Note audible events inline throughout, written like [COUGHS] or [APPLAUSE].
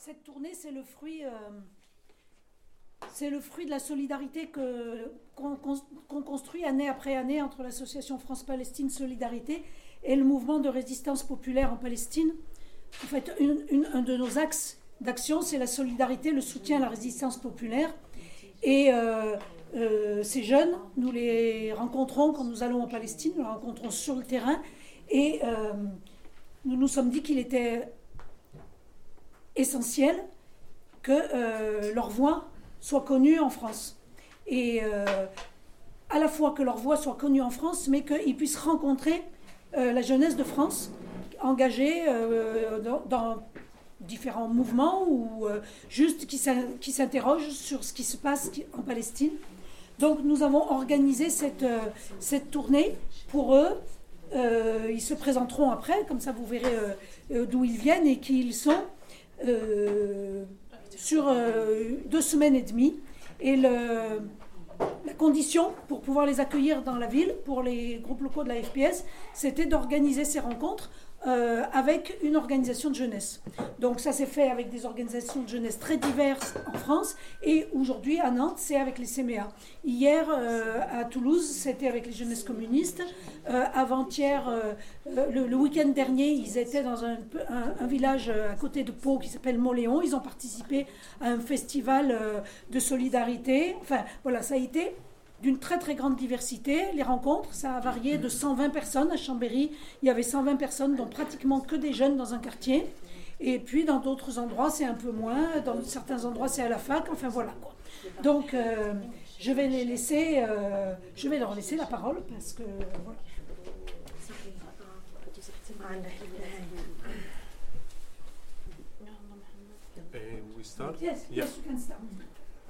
Cette tournée, c'est le fruit, euh, le fruit de la solidarité qu'on, construit année après année entre l'association France-Palestine Solidarité et le mouvement de résistance populaire en Palestine. En fait, un de nos axes d'action, c'est la solidarité, le soutien à la résistance populaire. Et euh, euh, ces jeunes, nous les rencontrons quand nous allons en Palestine, nous les rencontrons sur le terrain. Et nous nous sommes dit qu'il était essentiel que euh, leur voix soit connue en France. Et euh, à la fois que leur voix soit connue en France, mais qu'ils puissent rencontrer euh, la jeunesse de France engagée euh, dans, différents mouvements ou juste qui s'in- qui s'interrogent sur ce qui se passe en Palestine. Donc nous avons organisé cette, cette tournée pour eux. Ils se présenteront après, comme ça vous verrez d'où ils viennent et qui ils sont euh, sur euh, deux semaines et demie. Et la condition pour pouvoir les accueillir dans la ville, pour les groupes locaux de la FPS, c'était d'organiser ces rencontres euh, avec une organisation de jeunesse. Donc ça s'est fait avec des organisations de jeunesse très diverses en France et aujourd'hui à Nantes c'est avec les CMA. Hier euh, à Toulouse c'était avec les jeunesses communistes. Euh, Avant-hier, le, week-end dernier ils étaient dans un, un- village à côté de Pau qui s'appelle Moléon. Ils ont participé à un festival de solidarité. Enfin voilà ça a été d'une très très grande diversité. Les rencontres, ça a varié de 120 personnes. À Chambéry, il y avait 120 personnes, dont pratiquement que des jeunes dans un quartier. Et puis dans d'autres endroits, c'est un peu moins. Dans certains endroits, c'est à la fac. Enfin voilà. Donc euh, je vais les laisser, euh, je vais leur laisser la parole parce que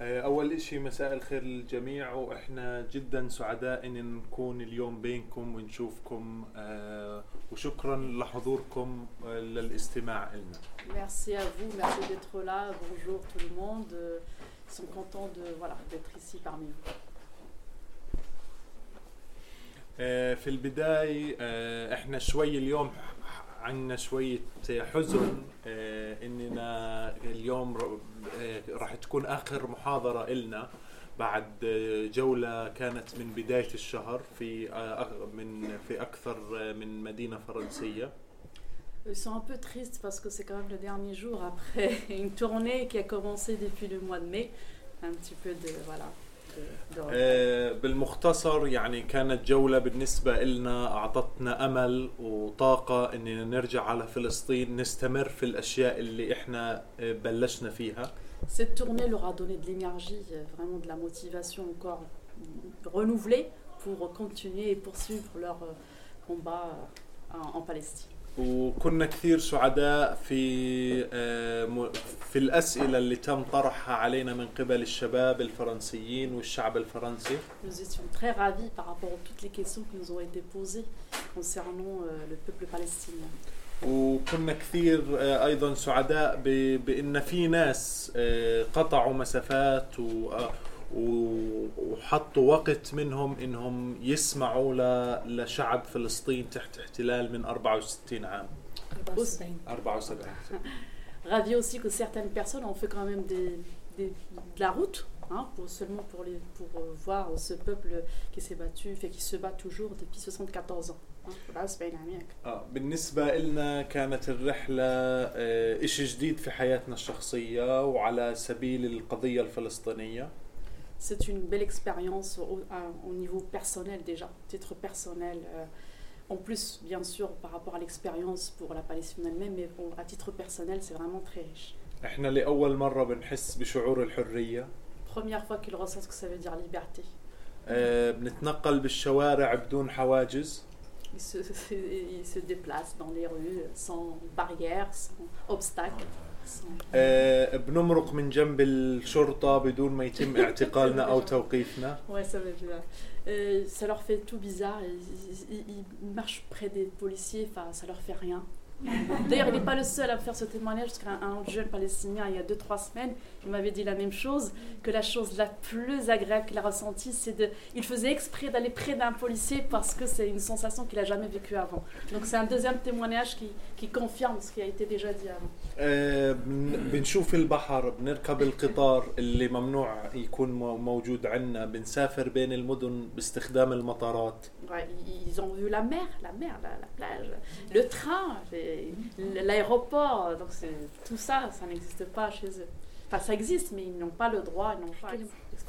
آه، أول إشي مساء الخير للجميع وإحنا جدا سعداء إن نكون اليوم بينكم ونشوفكم آه، وشكرا لحضوركم آه، للاستماع لنا Merci à vous, merci d'être là. Bonjour tout le monde. Ils sont contents de voilà d'être ici parmi vous. في البداية إحنا شوي اليوم عندنا شوية حزن آه، إننا اليوم آه، راح تكون آخر محاضرة إلنا بعد آه، جولة كانت من بداية الشهر في آه، من في أكثر آه، من مدينة فرنسية Ils sont un peu tristes parce que c'est quand même le dernier jour après une tournée qui a commencé depuis le mois de mai. Un petit peu de voilà. آه، بالمختصر يعني كانت جولة بالنسبة إلنا أعطتنا أمل وطاقة إننا نرجع على فلسطين نستمر في الأشياء اللي إحنا آه، بلشنا فيها Cette tournée leur a donné de l'énergie, euh, vraiment de la motivation encore mm, renouvelée pour continuer et poursuivre leur euh, combat euh, en, en Palestine. وكنا كثير سعداء في آه، في الأسئلة اللي تم طرحها علينا من قبل الشباب الفرنسيين والشعب الفرنسي Nous étions très ravis par rapport à toutes les questions qui nous ont été posées concernant euh, le peuple palestinien. وكنا كثير آه، أيضا سعداء ب- بأن في ناس آه، قطعوا مسافات و- وحطوا وقت منهم انهم يسمعوا ل- لشعب فلسطين تحت احتلال من 64 عام 74 Ravis aussi que certaines personnes ont fait quand même des, des- de la route, hein, pour, seulement pour, les, pour euh, voir ce peuple qui s'est battu, fait qui se bat toujours depuis 74 ans. آه، بالنسبة لنا كانت الرحلة آه، إشي جديد في حياتنا الشخصية وعلى سبيل القضية الفلسطينية C'est une belle expérience au, à- au niveau personnel déjà, titre personnel. euh, en plus, bien sûr, par rapport à l'expérience pour la Palestine elle-même, mais bon, à titre personnel, c'est vraiment très riche. احنا لأول مرة بنحس بشعور الحرية Première fois qu'il ressent ce que ça veut dire liberté. آه، بنتنقل بالشوارع بدون حواجز Il se, [LAUGHS] il se déplace dans les rues sans barrières, sans obstacles. آه، بنمرق من جنب الشرطة بدون ما يتم اعتقالنا أو توقيفنا ça. Euh, leur fait tout bizarre. Ils marchent près des policiers, enfin, ça leur fait rien. D'ailleurs, il n'est pas le seul à faire ce témoignage, parce qu'un un autre jeune palestinien, il y a 2-3 semaines, il m'avait dit la même chose, que la chose la plus agréable qu'il a ressentie, c'est de... Il faisait exprès d'aller près d'un policier parce que c'est une sensation qu'il n'a jamais vécue avant. Donc c'est un deuxième témoignage qui, qui confirme ce qui a été déjà dit avant. آه، بن- بنشوف البحر بنركب القطار اللي ممنوع يكون مو- موجود عندنا بنسافر بين المدن باستخدام المطارات Ouais, ils- ils ont vu la mer, la mer, la, la plage, le train, les- l'aéroport. Donc c'est tout ça, ça n'existe pas chez eux. Enfin, ça existe, mais ils n'ont pas le droit, ils n'ont pas.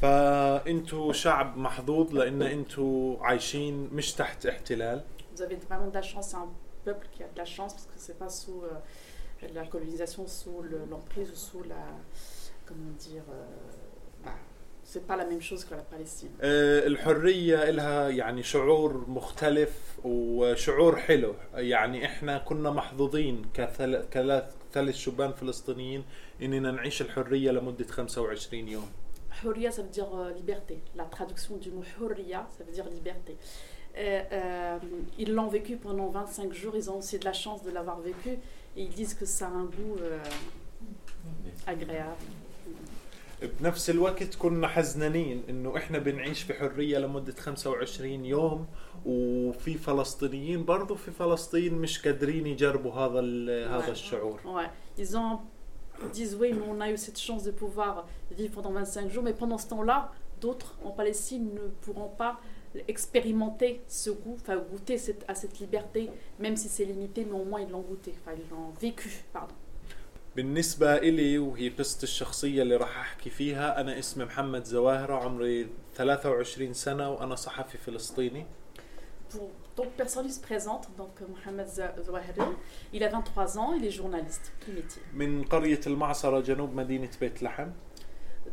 فانتوا شعب محظوظ لان انتوا عايشين مش تحت احتلال Vous avez vraiment de la chance, c'est un peuple qui a de la chance parce que c'est pas sous euh, la colonisation, sous le- l'emprise ou sous la. Comment dire. euh, bah, c'est pas la même chose que la Palestine. آه، الحرية إلها يعني شعور مختلف وشعور حلو يعني إحنا كنا محظوظين كثلاث كثلاث ثلاث شبان فلسطينيين إننا نعيش الحرية لمدة 25 يوم Huria, ça veut dire euh, liberté. La traduction du mot Huria, ça veut dire liberté. Et, euh, ils l'ont vécu pendant 25 jours, ils ont aussi de la chance de l'avoir vécu et ils disent que ça a un goût euh, agréable. بنفس الوقت كنا حزنانين إنه إحنا بنعيش في حرية لمدة 25 يوم وفي فلسطينيين برضو في فلسطين مش قادرين يجربوا هذا ال- هذا Ouais. الشعور Ouais. Ils ont, ils disent oui, mais on a eu cette chance de pouvoir vivre pendant 25 jours, mais pendant ce temps-là, d'autres en Palestine ne pourront pas expérimenter ce goût, enfin goûter cette- à cette liberté, même si c'est limité, mais au moins ils l'ont goûté, enfin ils l'ont vécu, pardon. بالنسبة إلي وهي قصة الشخصية اللي راح أحكي فيها أنا اسمي محمد زواهرة عمري 23 سنة وأنا صحفي فلسطيني Donc, personne ne se présente. Donc, Mohamed Zouahri, il a 23 ans, il est journaliste. Quel métier من قرية المعصرة جنوب مدينة بيت لحم.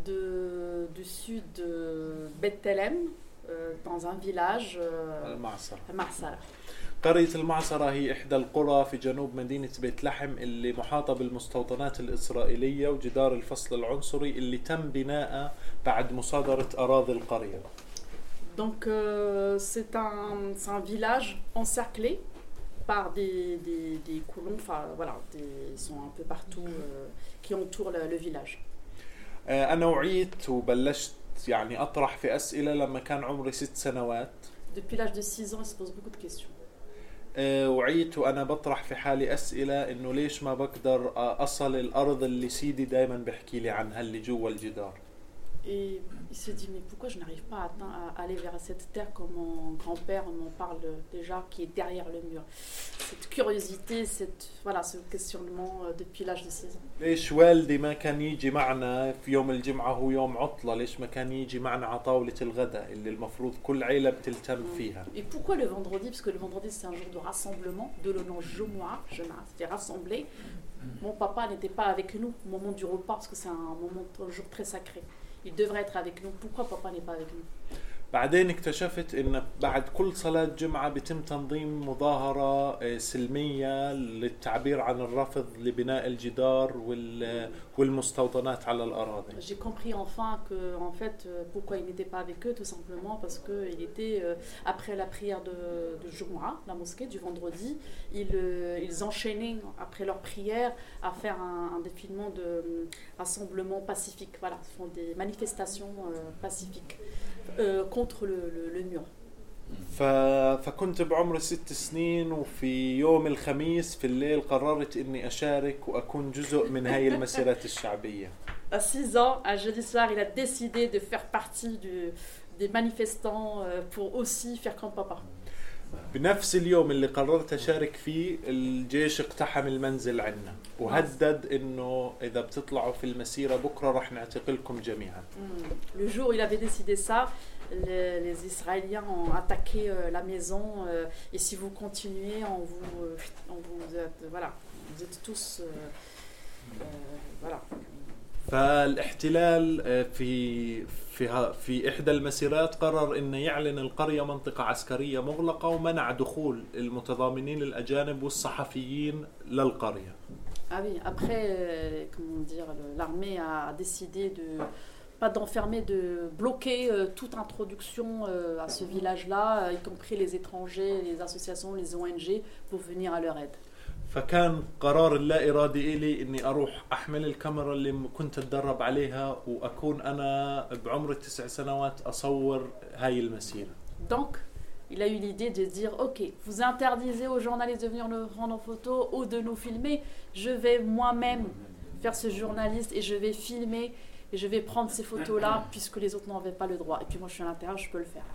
De, du sud de Bethlehem, euh, dans un village. Euh, المعصرة. المعصرة. قرية المعصرة هي إحدى القرى في جنوب مدينة بيت لحم اللي محاطة بالمستوطنات الإسرائيلية وجدار الفصل العنصري اللي تم بناءه بعد مصادرة أراضي القرية Donc euh, c'est un, c'est un village encerclé par des, des, des colons, enfin voilà, des- ils sont un peu partout euh, qui entourent le, le village. آه، أنا وعيت وبلشت يعني أطرح في أسئلة لما كان عمري ست سنوات Depuis l'âge de 6 ans, ils se posent beaucoup de questions. آه، وعيت وأنا بطرح في حالي أسئلة إنه ليش ما بقدر أصل الأرض اللي سيدي دائما بيحكي لي عنها اللي جوا الجدار. Et il se dit, mais pourquoi je n'arrive pas à, atteindre- à aller vers cette terre comme mon grand-père m'en parle déjà, qui est derrière le mur Cette curiosité, cette, voilà, ce questionnement euh, depuis l'âge de 6 ans. ليش والدي ما كان يجي معنا في يوم الجمعه هو يوم عطله ليش ما كان يجي معنا على طاوله الغداء اللي المفروض كل عيله بتلتم فيها Et pourquoi le vendredi Parce que le vendredi, c'est un jour de rassemblement, de le nom Jomoa, Jema, c'était rassembler. Mon papa n'était pas avec nous au moment du repas, parce que c'est un moment, un jour très sacré. Il devrait être avec nous. Pourquoi papa n'est pas avec nous? بعدين اكتشفت ان بعد كل صلاة جمعة بيتم تنظيم مظاهرة آه، سلمية للتعبير عن الرفض لبناء الجدار وال- والمستوطنات على الأراضي J'ai compris enfin que, en fait, euh, pourquoi il n'était pas avec eux, tout simplement parce qu'il était, euh, après la prière de, de Jumu'ah, la mosquée, du vendredi, ils, euh, ils enchaînaient, après leur prière, à faire un, un défilement de euh, rassemblement pacifique. Voilà, ils font des manifestations euh, pacifiques euh, contre le, le- le mur. ف... فكنت بعمر ست سنين وفي يوم الخميس في الليل قررت اني اشارك واكون جزء من هاي المسيرات الشعبية À 6 ans, un jeudi soir, il a décidé de faire partie du- des manifestants euh, pour aussi faire comme papa. بنفس اليوم اللي قررت اشارك فيه الجيش اقتحم المنزل عنا وهدد انه اذا بتطلعوا في المسيرة بكرة رح نعتقلكم جميعا Hmm. Le jour il avait décidé ça, les, Israéliens ont attaqué euh, la maison euh, et si vous continuez, on vous, euh, on vous voilà, vous êtes tous, euh, euh, voilà. فالاحتلال آه، في في في احدى المسيرات قرر انه يعلن القريه منطقه عسكريه مغلقه ومنع دخول المتضامنين الاجانب والصحفيين للقريه. Ah oui, après, euh, comment dire, l'armée a décidé de pas d'enfermer, de bloquer euh, toute introduction euh, à ce village-là, euh, y compris les étrangers, les associations, les ONG, pour venir à leur aide. فكان قرار اللا ارادي الي اني اروح احمل الكاميرا اللي م- كنت اتدرب عليها واكون انا بعمر التسع سنوات اصور هاي المسيره. Donc, il a eu l'idée de dire Ok, vous interdisez aux journalistes de venir nous prendre en photo ou de nous filmer, je vais moi-même faire ce journaliste et je vais filmer et je vais prendre ces photos-là puisque les autres n'en avaient pas le droit. Et puis moi je suis à l'intérieur, je peux le faire.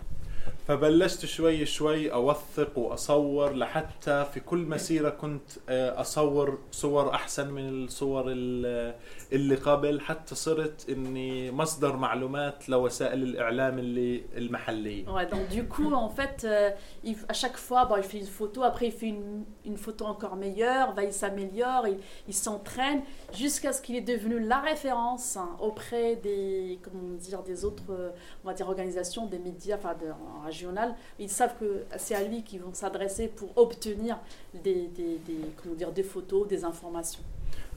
فبلشت شوي شوي اوثق واصور لحتى في كل مسيره كنت آه، اصور صور احسن من الصور ال- اللي قبل حتى صرت اني مصدر معلومات لوسائل الاعلام اللي المحليه Ouais, donc du coup, en fait, euh, il- à chaque fois, bon, il fait une photo, après il fait une, une photo encore meilleure, va, il s'améliore, il, il s'entraîne, jusqu'à ce qu'il est devenu la référence hein, auprès des, comment dire, des autres, euh, on va dire, organisations, des médias, enfin, en régional. Ils savent que c'est à lui qu'ils vont s'adresser pour obtenir des, des, des, comment dire, des photos, des informations.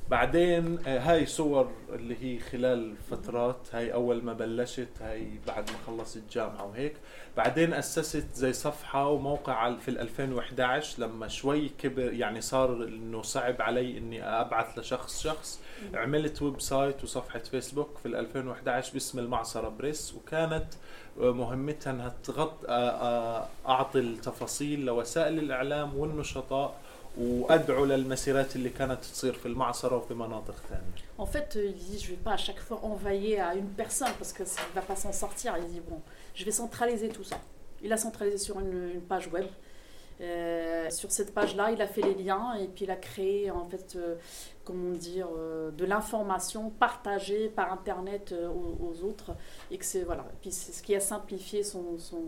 بعدين آه، هاي صور اللي هي خلال فترات هاي أول ما بلشت هاي بعد ما خلصت الجامعة وهيك بعدين أسست زي صفحة وموقع في ال 2011 لما شوي كبر يعني صار إنه صعب علي إني أبعث لشخص شخص عملت ويب سايت وصفحة فيسبوك في ال 2011 باسم المعصرة بريس وكانت مهمتها انها تغط آه، آه، اعطي التفاصيل لوسائل الاعلام والنشطاء وادعو للمسيرات اللي كانت تصير في المعصره وفي مناطق ثانية En fait, euh, il dit, je vais pas à chaque fois envoyer à une personne parce ça ne va pas s'en sortir. Il dit, bon, je vais centraliser tout ça. Il a centralisé sur une, une page web. Euh, sur cette page-là, il a fait les liens et puis il a créé, en fait, euh, comment dire, euh, de l'information partagée par Internet euh, aux, aux autres. Et que c'est, voilà. Et puis c'est ce qui a simplifié son, son,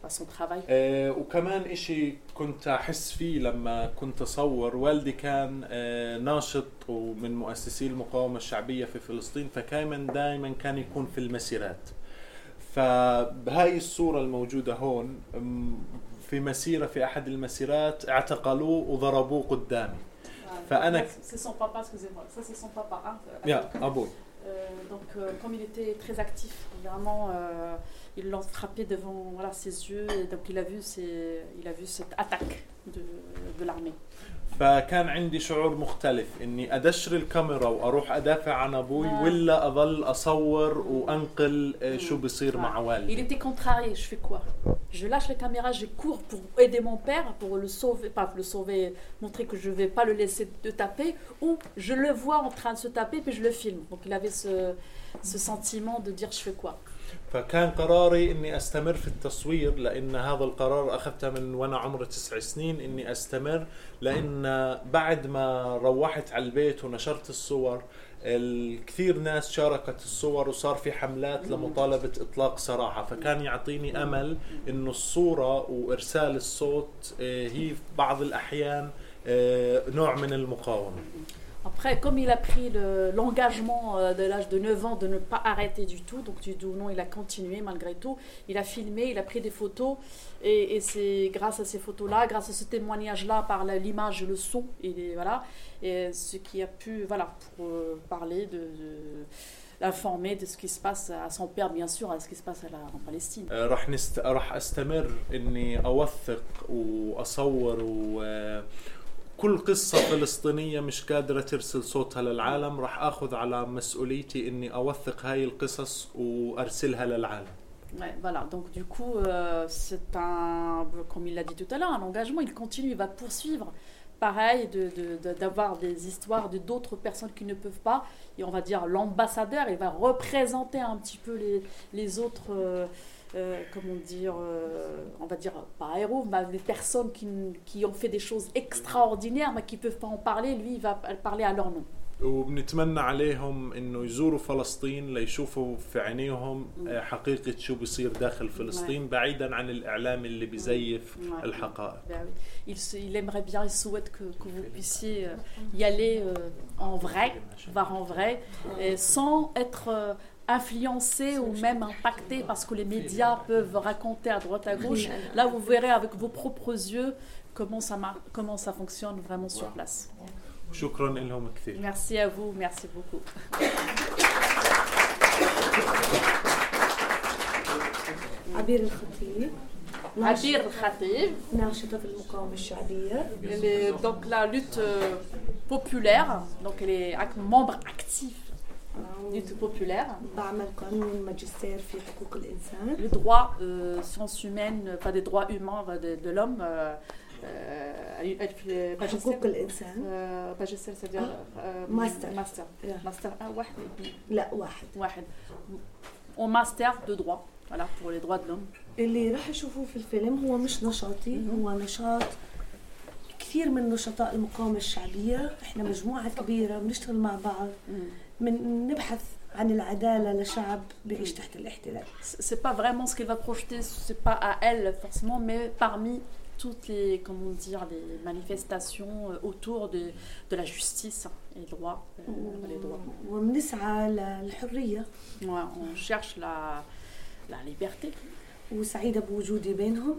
enfin, son travail. آه، وكمان اشي كنت احس فيه لما كنت اصور والدي كان آه، ناشط ومن مؤسسي المقاومه الشعبيه في فلسطين فكان دائما كان يكون في المسيرات فبهاي الصوره الموجوده هون أم، في مسيره في احد المسيرات اعتقلوه وضربوه قدامي فأنا- C'est son papa, excusez-moi. Ça, c'est son papa. hein. يا ابوي Euh, donc, euh, comme il était très actif, vraiment, euh, ils l'ont frappé devant voilà, ses yeux. Et donc, il a vu, ces- il a vu cette attaque de, de l'armée. فكان عندي شعور مختلف اني ادشر الكاميرا واروح ادافع عن ابوي آه. ولا اظل اصور وانقل آه، شو بصير مع Il والدي était contrarié. Je fais quoi Je lâche la caméra, je cours pour aider mon père, pour le sauver, pas le sauver, montrer que je ne vais pas le laisser de taper, ou je le vois en train de se taper, puis je le filme. Donc, il avait ce, ce sentiment de dire je fais quoi فكان قراري إني أستمر في التصوير لأن هذا القرار أخذته من وأنا عمري تسع سنين إني أستمر لأن بعد ما روحت على البيت ونشرت الصور الكثير ناس شاركت الصور وصار في حملات لمطالبة إطلاق سراحة. فكان يعطيني أمل إنه الصورة وإرسال الصوت آه، هي في بعض الأحيان آه، نوع من المقاومة. Après, comme il a pris le- l'engagement euh, de l'âge de 9 ans de ne pas arrêter du tout, donc du tout non, il a continué malgré tout. Il a filmé, il a pris des photos, et, et c'est grâce à ces photos-là, grâce à ce témoignage-là, par la- l'image et le son, et les- voilà, et ce qui a pu, voilà, pour euh, parler de, de- l'informer de ce qui se passe à son père, bien sûr, à ce qui se passe à la- en Palestine. آه، راح نست... راح استمر اني اوثق واصور وكل قصة فلسطينية مش قادرة ترسل صوتها للعالم راح اخذ على مسؤوليتي اني اوثق هاي القصص وارسلها للعالم Ouais, voilà, donc du coup, euh, c'est un, comme il l'a dit tout à l'heure, un engagement, il continue, il va poursuivre. Pareil, de- de- de- d'avoir des histoires de d'autres personnes qui ne peuvent pas. Et on va dire l'ambassadeur, il va représenter un petit peu les, les autres, euh, euh, comment dire, euh, on va dire pas héros, mais des personnes qui, qui ont fait des choses extraordinaires, mais qui ne peuvent pas en parler. Lui, il va parler à leur nom. وبنتمنى عليهم انه يزوروا فلسطين ليشوفوا في عينيهم آه، حقيقة شو بيصير داخل فلسطين بعيدا عن الاعلام اللي بيزيف Ouais. الحقائق Ben oui. il, se- il aimerait bien, il souhaite que, que vous puissiez euh, y aller euh, en vrai, voir en vrai, et sans être euh, influencé ou même impacté parce que les médias peuvent raconter à droite à gauche. Là, vous verrez avec vos propres yeux comment ça, mar- comment ça fonctionne vraiment sur place. شكرا لهم كثير Merci à vous, merci beaucoup. عبير الخطيب Abir Khatib, ناشطة في المقاومة الشعبية elle est donc la lutte euh, populaire, donc elle est ac- membre actif populaire. ماجستير في حقوق الإنسان le droit euh, sciences humaines, pas des droits humains enfin, de, de l'homme, euh, Euh. حقوق الانسان Euh, c'est-à-dire euh, Master. Master. Yeah. Master 1, واحد لا واحد واحد. En master de droit, voilà, pour les droits de l'homme. اللي راح يشوفوه في الفيلم هو مش نشاطي. هو نشاط كثير من نشطاء المقاومة الشعبية إحنا مجموعة كبيرة بنشتغل مع بعض من نبحث عن العدالة لشعب بيعيش تحت الاحتلال C'est c'est pas vraiment ce qu'elle va projeter, c'est pas à elle forcément, mais parmi toutes les, comment dire, les manifestations euh, autour de, de la justice et le droit. euh, les droits. وبنسعى للحرية Ouais, on cherche la, la liberté. وسعيدة بوجودي بينهم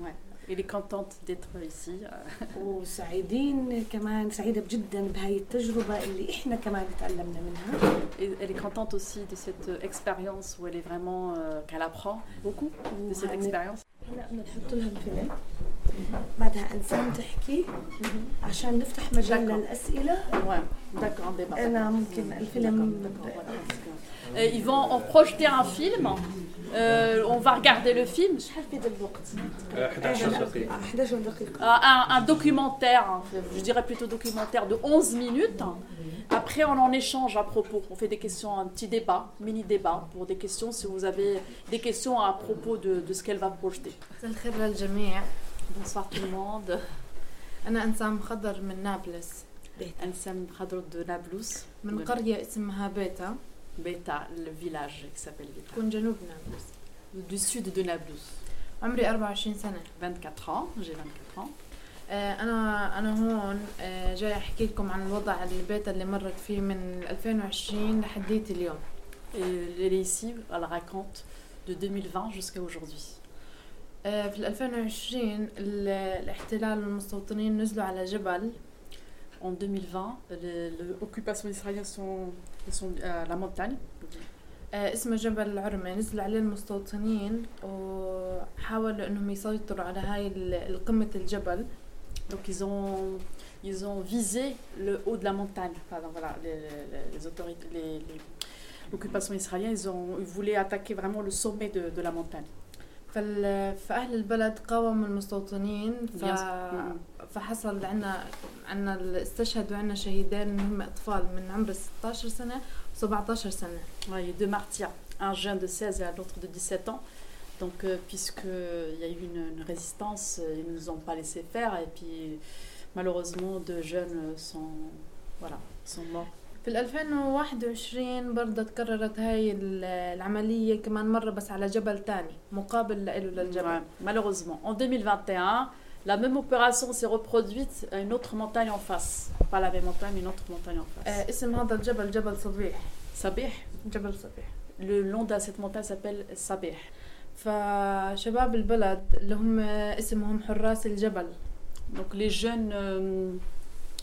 Ouais. اللي كونتونت ديتر ايسي وسعيدين كمان سعيدة جدا بهاي التجربة اللي إحنا كمان تعلمنا منها. اللي كونتونت اوسي دي سيت اكسبيريونس و اللي فريمون كالا qu'elle بوكو دي سيت اكسبيريونس هلا بدنا نحط لهم فيلم. بعدها إنسان تحكي عشان نفتح مجال للأسئلة. داكور أنا ممكن الفيلم Euh, ils vont en projeter un film. Euh, on va regarder le film. Euh, un, documentaire, hein. je dirais plutôt documentaire de 11 minutes. Après, on en échange à propos. On fait des questions, un petit débat, mini débat pour des questions si vous avez des questions à propos de, ce qu'elle va projeter. Bonsoir tout le monde. de Nablus. من Oui. قرية اسمها بيتا Beta, le village qui s'appelle Beta. تكون جنوب نابلس Du sud de Nablus. عمري 24 سنة 24 ans, j'ai 24 ans. آه، أنا أنا هون آه، جاي أحكي لكم عن الوضع البيتا اللي مرت فيه من 2020 لحديت اليوم Et elle est ici, elle raconte de 2020 jusqu'à aujourd'hui. آه، في 2020 ال- الاحتلال والمستوطنين نزلوا على جبل En 2020, les- l'occupation israélienne sont, ils sont à la montagne. آه، اسمه جبل العرمة نزلوا عليه المستوطنين وحاولوا انهم يسيطروا على هاي ال- القمة الجبل Donc ils ont, ils ont visé le haut de la montagne. Pardon, voilà, les, les- les autorités, les- les- l'occupation israélienne, ils, ont, ils voulaient attaquer vraiment le sommet de, de la montagne. فال... فأهل البلد قاوموا المستوطنين ف... Bien sûr. فحصل عنا عنا استشهدوا عنا شهيدين اللي هم أطفال من عمر 16 سنة و17 سنة Ouais, il y a deux martyrs, un jeune de 16 et un autre de 17 ans. Donc, euh, puisqu'il y a eu une, une résistance, euh, ils ne nous ont pas laissé faire. Et puis, malheureusement, deux jeunes euh, sont, voilà, sont morts. في 2021 برضه تكررت هاي ال- العملية كمان مرة بس على جبل تاني مقابل له للجبل Ouais, malheureusement. En 2021, la même opération s'est reproduite à une autre montagne en face. Pas la même montagne, mais une autre montagne en face. آه اسم هذا الجبل جبل صبيح Sabeh, جبل صبيح le nom de cette montagne s'appelle Sabeh. فشباب البلد اللي هم اسمهم حراس الجبل Donc, les jeunes euh,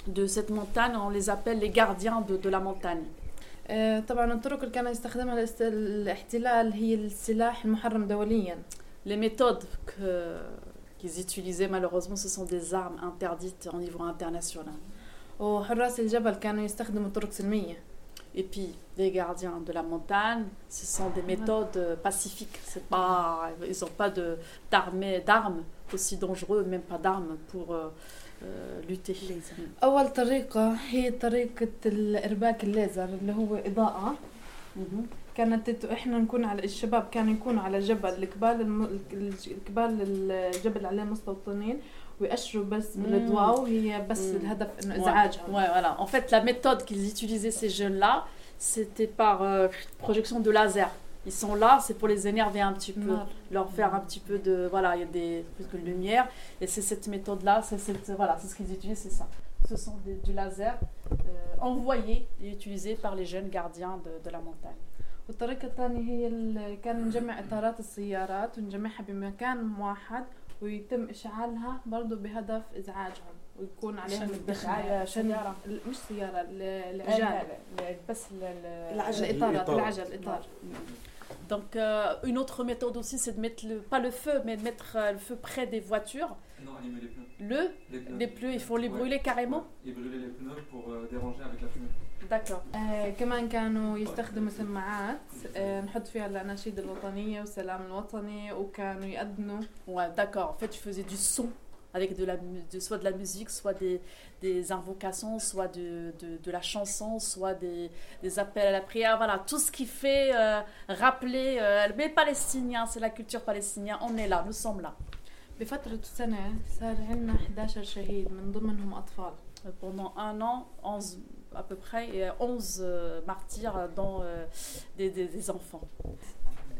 de cette montagne, on les appelle les gardiens de, de la montagne. آه، طبعا الطرق اللي كان يستخدمها الاست- الاحتلال هي السلاح المحرم دوليا Les méthodes que- qu'ils utilisaient, malheureusement, ce sont des armes interdites au niveau international. وحراس الجبل كانوا يستخدموا طرق سلمية Et puis, les gardiens de la montagne, ce sont des méthodes euh, pacifiques. C'est pas, ils n'ont pas de- d'armes d'armes aussi dangereuses, même pas d'armes pour euh, euh, lutter. أول طريقة هي طريقة الإرباك الليزر اللي هو Mhm. كانت إحنا نكون على الشباب كانوا يكونوا على جبل الكبال الم... الكبال الجبل عليه مستوطنين ويأشروا بس مم. بالأضواء وهي بس. الهدف إنه Ouais. إزعاجهم Ouais, voilà. En fait, la méthode qu'ils utilisaient, ces jeunes-là, c'était par euh, projection de laser. Ils sont là, c'est pour les énerver un petit peu. نار. leur faire un petit peu de voilà il y a des plus de lumière et c'est cette méthode là c'est cette voilà c'est ce qu'ils utilisent c'est ça ce sont des- du laser euh, envoyé et utilisé par les jeunes gardiens de, de la montagne والطريقة الثانية هي ال- كان نجمع إطارات السيارات ونجمعها بمكان واحد ويتم إشعالها برضو بهدف إزعاجهم ويكون عليهم عشان الدخل الدخل- عشان سيارة. ال- مش سيارة ال- العجال بس ال- ال- العجل. الإطارات الإطار. العجل الإطار donc euh, une autre méthode aussi c'est de mettre le, pas le feu mais de mettre euh, le feu près des voitures Non, ils mettent les pneus. le Les pneus. les pneus il faut les Ouais. brûler carrément Ouais. Ils brûlaient les pneus pour euh, déranger avec la fumée. d'accord آه كمان كانوا يستخدموا سماعات [LAUGHS] آه نحط فيها الأناشيد الوطنية والسلام الوطني وكانوا يأذنوا ouais d'accord en fait tu faisais du son avec de la, mu- de, soit de la musique, soit des, des invocations, soit de, de, de la chanson, soit des, des appels à la prière. Voilà, tout ce qui fait euh, rappeler euh, les Palestiniens, c'est la culture palestinienne. On est là, nous sommes là. بفترة سنة صار عندنا 11 شهيد من ضمنهم أطفال Euh, Pendant un an, 11 à peu près, et 11 euh, martyrs dont euh, des, des, des enfants.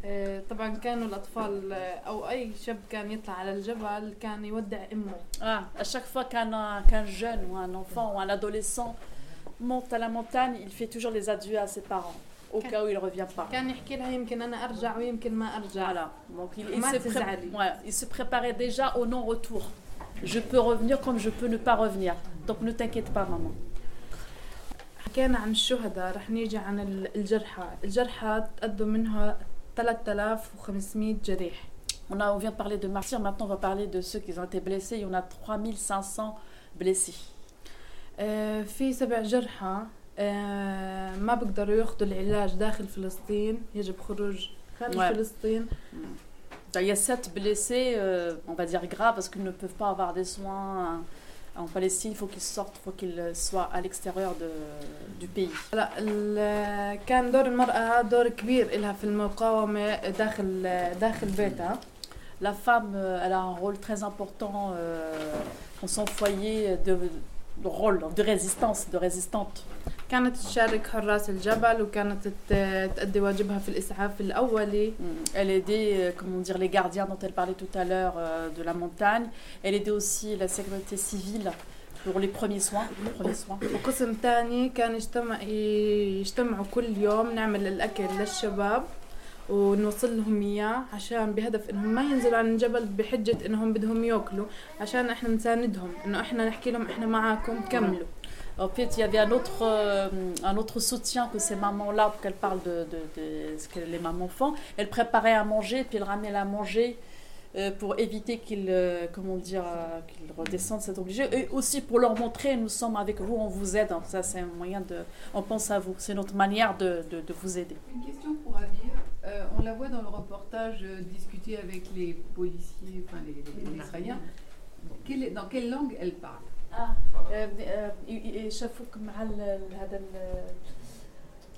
آه، طبعا كانوا الأطفال آه، أو أي شاب كان يطلع على الجبل كان يودع أمه. آه اشاك فوا كان كان جون و ان انفون و ان ادوليسون مونت على مونتان il fait toujours les adieux à ses parents au cas où il revient كان يحكي لها يمكن أنا أرجع ويمكن ما أرجع. لا دونك il se prépare ouais il se préparait déjà au non retour je peux revenir comme je peux ne pas revenir. Donc ne t'inquiète pas maman. حكينا عن الشهداء رح نيجي عن الجرحى. الجرحى تقدم منها On, a, on vient de parler de martyrs, maintenant on va parler de ceux qui ont été blessés. Il y en a 3500 blessés. آه، في سبع جرحى آه، ما بيقدروا ياخذوا العلاج داخل فلسطين يجب خروج خارج Ouais. فلسطين Il y a 7 blessés, euh, on va dire graves, parce qu'ils ne peuvent pas avoir des soins en Palestine. Il faut qu'ils sortent, il faut qu'ils soient à l'extérieur de- du pays. لا ال- كان دور المرأة دور كبير إلها في المقاومة داخل داخل بيتها La femme, euh, elle a un rôle très important euh, dans son foyer de, de rôle, de résistance, de résistante. كانت تشارك حراس الجبل وكانت تأدي واجبها في الإسعاف الأولي Mm. Elle aidait, euh, comment dire, les gardiens dont elle parlait tout à l'heure euh, de la montagne. Elle aidait aussi la sécurité civile pour les premiers soins. Les premiers soins. [COUGHS] وقسم تاني كان يجتمع يجتمعوا كل يوم نعمل الأكل للشباب ونوصل لهم إياه عشان بهدف إنهم ما ينزلوا عن الجبل بحجة إنهم بدهم يأكلوا عشان إحنا نساندهم إنه إحنا نحكي لهم إحنا معاكم كملوا En fait, il y avait un autre, euh, un autre soutien que ces mamans-là, pour qu'elles parlent de, de, de ce que les mamans font. Elles préparaient à manger, puis elles ramenaient à manger euh, pour éviter qu'ils, euh, comment dire, qu'ils redescendent, c'est obligé. Et aussi pour leur montrer, nous sommes avec vous, on vous aide. Ça, c'est un moyen de, on pense à vous. C'est notre manière de, de, de vous aider. Une question pour Amir. Euh, on la voit dans le reportage euh, discuter avec les policiers, enfin les, les- les Israéliens. Quelle dans quelle langue elle parle? آه، آه، شافوك مع هذا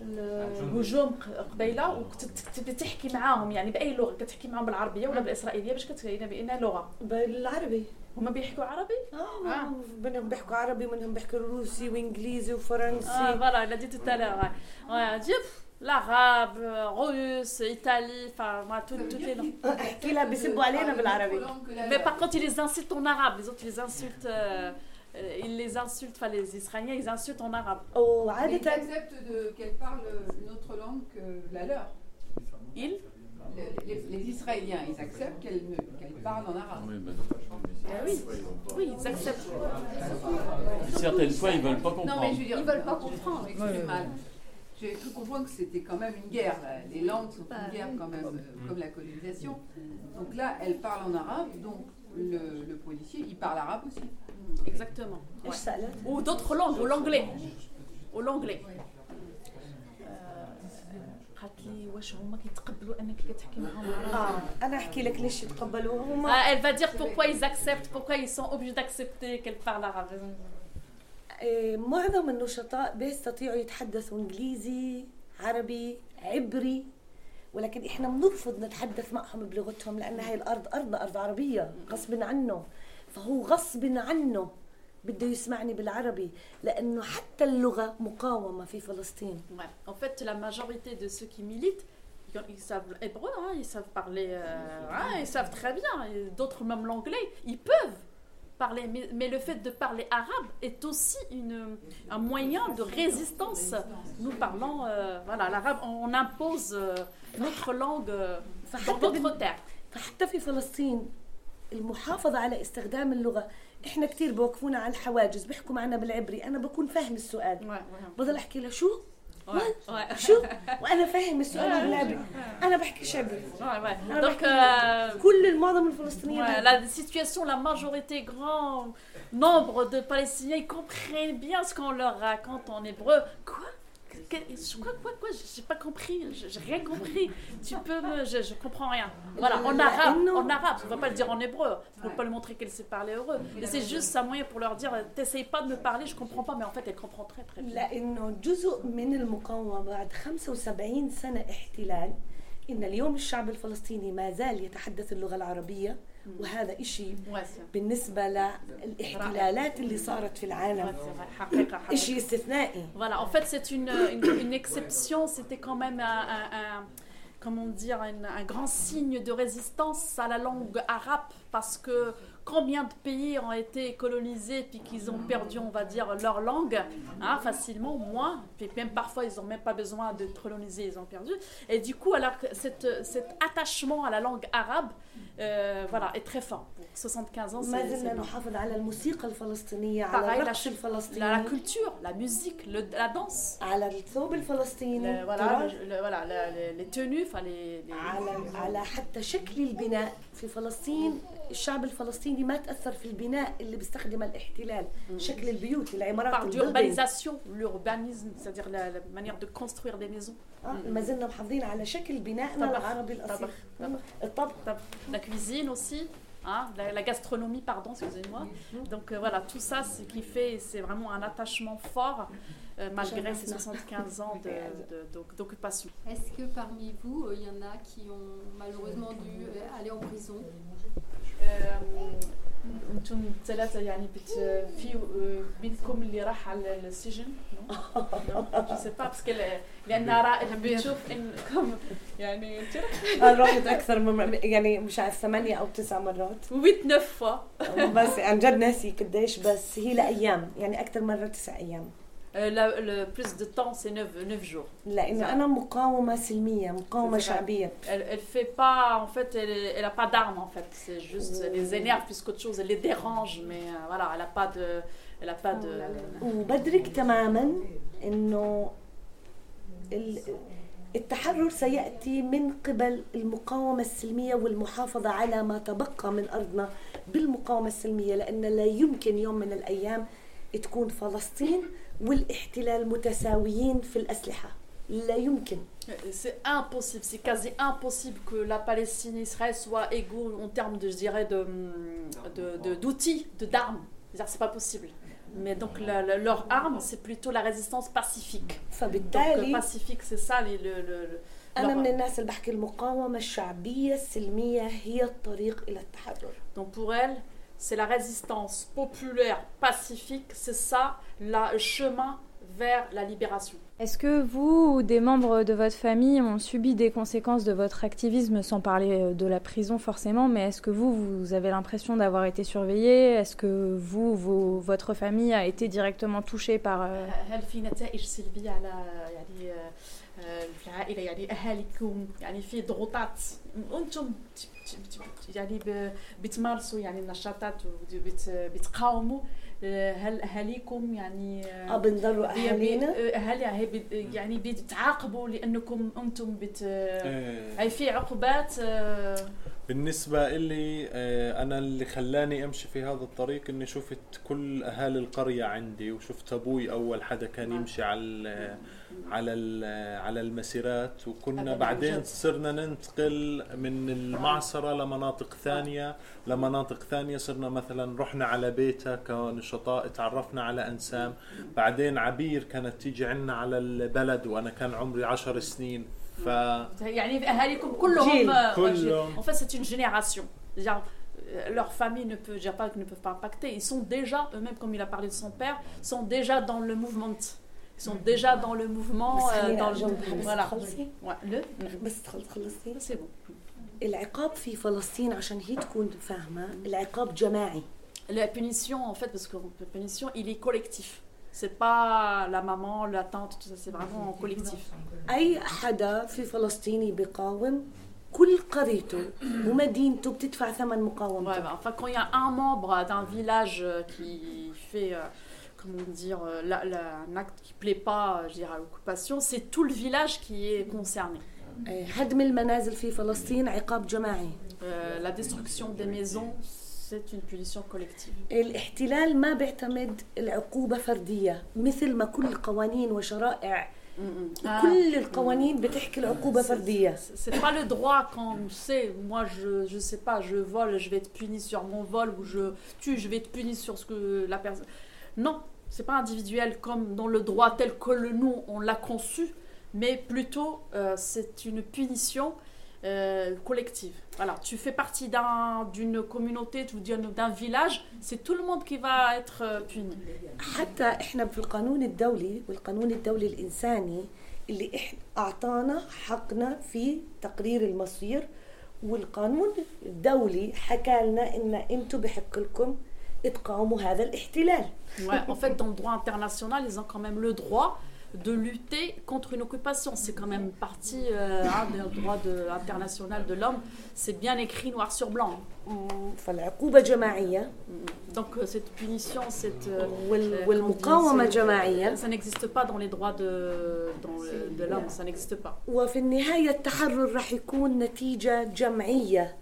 الهجوم قبيلة وكنت تحكي معاهم يعني بأي لغة كتحكي معاهم بالعربية ولا بالإسرائيلية؟ باش كتبين يعني بان لغة. بالعربي. هما بيحكوا عربي؟ آه, آه. منهم بيحكوا عربي ومنهم بيحكوا روسي وإنجليزي وفرنسي. آه فوالا لا دي تو جيب. لاغاب روس ايطالي فما تو تو لي احكي لها بيسبوا علينا بالعربي. مي باغ كونت لي زانسيلت اون عرب لي زوت لي Euh, ils les insultent, enfin les Israéliens, ils insultent en arabe. Oh, ils acceptent qu'elles parlent une autre langue que la leur. Ils les, Israéliens, ils acceptent qu'elles qu parlent en arabe. Oui, ah oui. oui. ils acceptent. Certaines fois, ils ne veulent pas comprendre. Non, mais je veux dire, ils ne veulent pas comprendre, excusez-moi. J'ai cru comprendre que c'était quand même une guerre. Les langues sont une bah guerre quand même, euh, comme la colonisation. Donc là, elles parlent en arabe, donc le, le policier, il parle arabe aussi. exactement ouais. ايش سالت؟ ou d'autres langues ou l'anglais ou l'anglais قالت لي واش هما كيتقبلوا انك كتحكي معاهم اه انا احكي لك ليش يتقبلوا هم Ah, elle va dire pourquoi ils acceptent, pourquoi ils sont obligés d'accepter qu'elle parle arabe. إيه، معظم النشطاء بيستطيعوا يتحدثوا انجليزي عربي عبري ولكن إحنا بنرفض نتحدث معهم بلغتهم لأن هاي الأرض ارضنا ارض عربيه غصب عنه فهو غصب عنه بده يسمعني بالعربي لأنه حتى اللغة مقاومه في فلسطين. En fait, la majorité de ceux qui militent, ils- savent hébreu, hein, ils savent parler, euh, hein, ils savent très bien. D'autres même l'anglais, ils peuvent parler, mais, mais le fait de parler arabe est aussi une, un moyen de résistance. Nous parlons, euh, voilà, l'arabe, on impose euh, notre langue euh, dans فحتى بال- notre terre. فحتى في فلسطين المحافظة على استخدام اللغة احنا كتير بوقفونا على الحواجز بيحكوا معنا بالعبري انا بكون فاهم السؤال Ouais, بضل احكي له شو ouais, ouais. شو وانا فاهم السؤال بالعبري انا بحكيش عبري Ouais, ouais. أنا Donc, بحكي- euh, كل المعظم الفلسطينيين Ouais, هكذا. la situation, la majorité, grand nombre de Palestiniens, ils comprennent bien ce qu'on leur raconte en hébreu. Quoi que- je- quoi, quoi, quoi, j'ai pas compris, j'ai j'ai rien compris. Tu peux me, je, je comprends rien. Voilà, en arabe, Non. en arabe, on va pas le dire en hébreu, faut pas lui montrer qu'elle sait parler heureux. Mais c'est juste un moyen pour leur dire, t'essayes pas de me parler, je comprends pas, mais en fait elle comprend très très bien. لانه جزء من المقاومه بعد 75 سنه احتلال ان اليوم الشعب الفلسطيني ما زال يتحدث اللغه العربيه وهذا إشي Ouais, c'est بالنسبه للاحتلالات اللي صارت في ouais, العالم c'est vrai. حقيقة, حقيقة. إشي استثنائي Voilà, en fait, c'est une, une, une exception, c'était quand même un, un- un- comment dire, un, un grand signe de résistance à la langue arabe, parce que combien de pays ont été colonisés puis qu'ils ont perdu, on va dire, leur langue, hein, facilement, moins, puis même parfois ils n'ont même pas besoin d'être colonisés, ils ont perdu. Et du coup, alors que cet attachement à la langue arabe, euh, voilà, est très fort. Pour 75 ans, ما زلنا. نحافظ على الموسيقى الفلسطينية Pareil, على الرقص الفلسطيني musique, le- la danse. على الثوب الفلسطيني على على حتى شكل البناء في فلسطين الشعب الفلسطيني ما تأثر في البناء اللي بيستخدمه الاحتلال شكل البيوت العمارات par l'urbanisme, c'est-à-dire la, la manière de construire des maisons, آه، ما زلنا محافظين على شكل بنائنا. العربي الأصيل طبخ. طبخ. الطبخ la cuisine aussi, hein, la, la gastronomie, pardon, excusez-moi. Donc euh, voilà, tout ça, ce qui fait, c'est vraiment un attachement fort euh, malgré ces 75 ans de- de- de- d'occupation. Est-ce que parmi vous, euh, il y en a qui ont malheureusement dû euh, aller en prison? أنتم ثلاثة يعني بت في بينكم اللي راح على السجن؟ جو سي با باسكو لأن رائع بتشوف انكم يعني أنا رحت أكثر من يعني مش عارف ثمانية أو تسع مرات. 8 9 فوا بس عن جد ناسي قديش بس هي لأيام يعني أكثر مرة تسع أيام. بلوس دو تون سي 9 9 جور لأنه أنا مقاومة سلمية مقاومة شعبية. Elle fait pas en fait elle elle a pas d'armes en fait. C'est juste elle les énerve plus qu'autre chose elle les dérange mais euh, voilà elle a pas de oh وبدرك تماما إنه التحرر سيأتي من قبل المقاومة السلمية والمحافظة على ما تبقى من أرضنا بالمقاومة السلمية لأن لا يمكن يوم من الأيام تكون فلسطين والاحتلال متساويين في الاسلحه لا يمكن C'est impossible, c'est quasi impossible que la Palestine et Israël soient égaux en termes de, je dirais, de, de- de- d'outils, de, d'armes. C'est-à-dire, c'est pas possible. Mais donc, la- la- leur arme, c'est plutôt la résistance pacifique. Donc, euh, فبالتالي pacifique, c'est ça, les- le, le- le- انا leur- من الناس اللي بحكي المقاومه الشعبيه السلميه هي الطريق الى التحرر Donc pour elle, c'est la résistance populaire pacifique, c'est ça le chemin vers la libération. Est-ce que vous ou des membres de votre famille ont subi des conséquences de votre activisme, sans parler euh, de la prison forcément, mais est-ce que vous, vous avez l'impression d'avoir été surveillé? Est-ce que vous, vos- votre famille a été directement touchée par... يعني بتمارسوا يعني النشاطات وبتقاوموا آه، هل أهاليكم يعني آه بنضلوا أهالينا؟ آه، هل يعني بتعاقبوا يعني لأنكم أنتم بت آه. اي في عقوبات بالنسبة إلي أنا اللي خلاني أمشي في هذا الطريق إني شفت كل أهالي القرية عندي وشفت أبوي أول حدا كان نعم. يمشي على على ال على المسيرات وكنا بعدين جد. صرنا ننتقل من المعصرة لمناطق ثانية لمناطق ثانية صرنا مثلا رحنا على بيتها كنشطاء تعرفنا على أنسام بعدين عبير كانت تيجي عنا على البلد وأنا كان عمري عشر سنين ف يعني أهاليكم كلهم جيل. آه، كلهم. Génération. C'est-à-dire, euh, leur famille ne peut, je pas ne peuvent pas impacter. Ils sont déjà, eux-mêmes, comme il a parlé de son père, sont déjà dans le mouvement. Ils sont déjà dans le mouvement. بس euh, خليني dans le... أجاوب بس Voilà. تخلصي Ouais, le... بس تخل- تخلصي C'est bon. العقاب في فلسطين عشان هي تكون فاهمة العقاب جماعي La punition, en fait, parce que la punition, il est collectif. C'est pas la maman, la tante, tout ça, c'est vraiment collectif. أي حدا في فلسطيني بيقاوم كل قريته ومدينته بتدفع ثمن Ouais, مقاومته bah, enfin, quand il y a un membre d'un village euh, qui fait, euh, comment dire, euh, la- la- un acte qui plaît pas, euh, je dirais, à l'occupation, c'est tout le village qui est concerné. آه، هدم المنازل في فلسطين عقاب جماعي Euh, la destruction des maisons, c'est une punition collective. الاحتلال ما بيعتمد العقوبة فردية مثل ما كل قوانين وشرائع Ah. كل القوانين بتحكي العقوبة فردية C'est pas le droit quand on sait, moi je, je sais pas, je vole, je vais être puni sur mon vol ou je tue, je vais être puni sur ce que la personne. Non, c'est pas individuel comme dans le droit tel que le nous on l'a conçu, mais plutôt euh, c'est une punition euh, collective. Voilà, tu fais partie d'un- d'une communauté, ou d'un d'un village, c'est tout le monde qui va être euh, puni. حتى احنا في القانون الدولي والقانون الدولي الانساني اللي احنا اعطانا حقنا في تقرير المصير والقانون الدولي حكى لنا ان انتم بحق لكم تقاوموا هذا الاحتلال Ouais, en fait, dans le droit international, ils ont quand même le droit de lutter contre une occupation. C'est quand même partie euh, hein, du droit de- international de l'homme. C'est bien écrit noir sur blanc. فالعقوبة جماعية Donc euh, cette punition, cette euh, وال- euh, والمقاومة comment on dit, جماعية c'est- ça n'existe pas dans les droits de, dans le- de l'homme. Ça n'existe pas. وفي النهاية التحرر راح يكون نتيجة جمعية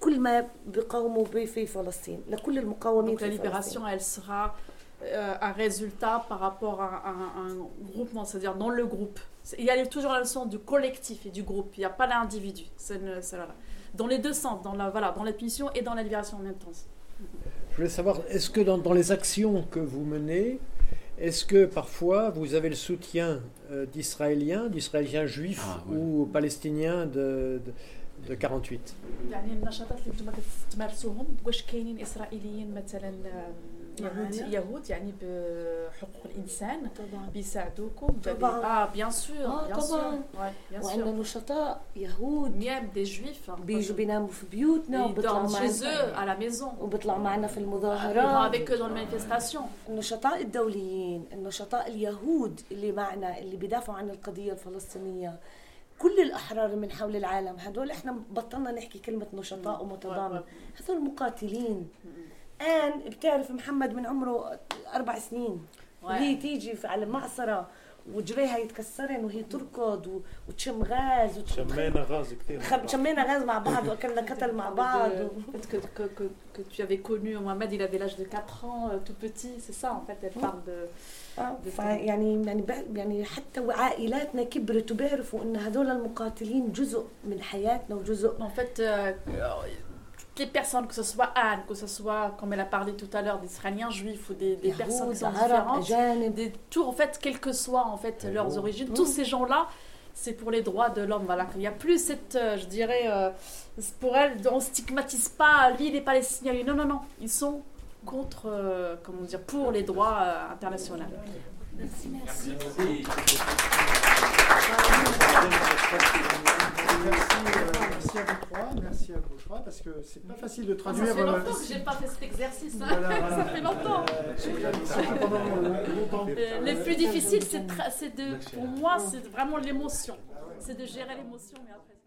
لكل ما بيقاوموا به في فلسطين لكل المقاومين Donc la في فلسطين libération, elle sera euh, un résultat par rapport à, à- à un groupement, c'est-à-dire dans le groupe. C'est- Il y a toujours la notion du collectif et du groupe. Il n'y a pas l'individu. C'est une- c'est- voilà. Dans les deux sens, dans la, voilà, dans la punition et dans la libération en même temps. Je voulais savoir, est-ce que dans, dans les actions que vous menez, est-ce que parfois vous avez le soutien euh, d'Israéliens, d'Israéliens juifs Ah, ouais. ou Palestiniens de, de, de 48 يعني النشاطات اللي أنتم تمارسوهم؟ واش كاينين إسرائيليين مثلا يهود؟ يهود يعني بحقوق الإنسان طبعا. بيساعدوكم؟ طبعاً. آه بيان سور آه، بيان سور طبعاً. بيان وعندنا نشطاء يهود. juifs hein, بيجوا بيناموا في بيوتنا وبيطلعوا معنا la maison. وبيطلعوا معنا في vont المظاهرات les manifestations. النشطاء الدوليين النشطاء اليهود اللي معنا اللي بيدافعوا عن القضية الفلسطينية. كل الأحرار من حول العالم. هدول إحنا بطلنا نحكي كلمة نشطاء ومتضامن. هذول مقاتلين. الآن بتعرف محمد من عمره أربع سنين. وهي تيجي على المعصرة وجريها يتكسرن وهي تركض و- وتشم غاز وتش- شمينا غاز كثير شمينا غاز مع بعض وأكلنا كتل مع [LAUGHS] بعض [LAUGHS] que, que, que, que tu avais connu Mohamed, il avait l'âge de 4 ans, euh, tout petit, c'est ça en fait, elle parle de... فيعني يعني بع- يعني حتى عائلاتنا كبرت وبيعرفوا إن هذول المقاتلين جزء من حياتنا وجزء En fait, euh, les personnes, que ce soit Anne, que ce soit, comme elle a parlé tout à l'heure, des Israéliens juifs ou des, personnes différentes, des, tout, en fait, quelles que soient en fait, leurs origines, tous ces gens-là, c'est pour les droits de l'homme. Voilà. Il n'y a plus cette, euh, je dirais, euh, pour elle, on ne stigmatise pas, lui, les Palestiniens. Non, non, non, ils sont contre, euh, comment dire, pour les droits euh, internationaux merci à vous trois, merci à vous trois, parce que c'est pas facile de Ça traduire. fait euh, longtemps que j'ai pas fait cet exercice. hein. Voilà, voilà. Ça fait longtemps. euh. Euh, le plus difficile, c'est de, pour moi, c'est vraiment l'émotion. C'est de gérer l'émotion, mais après ça.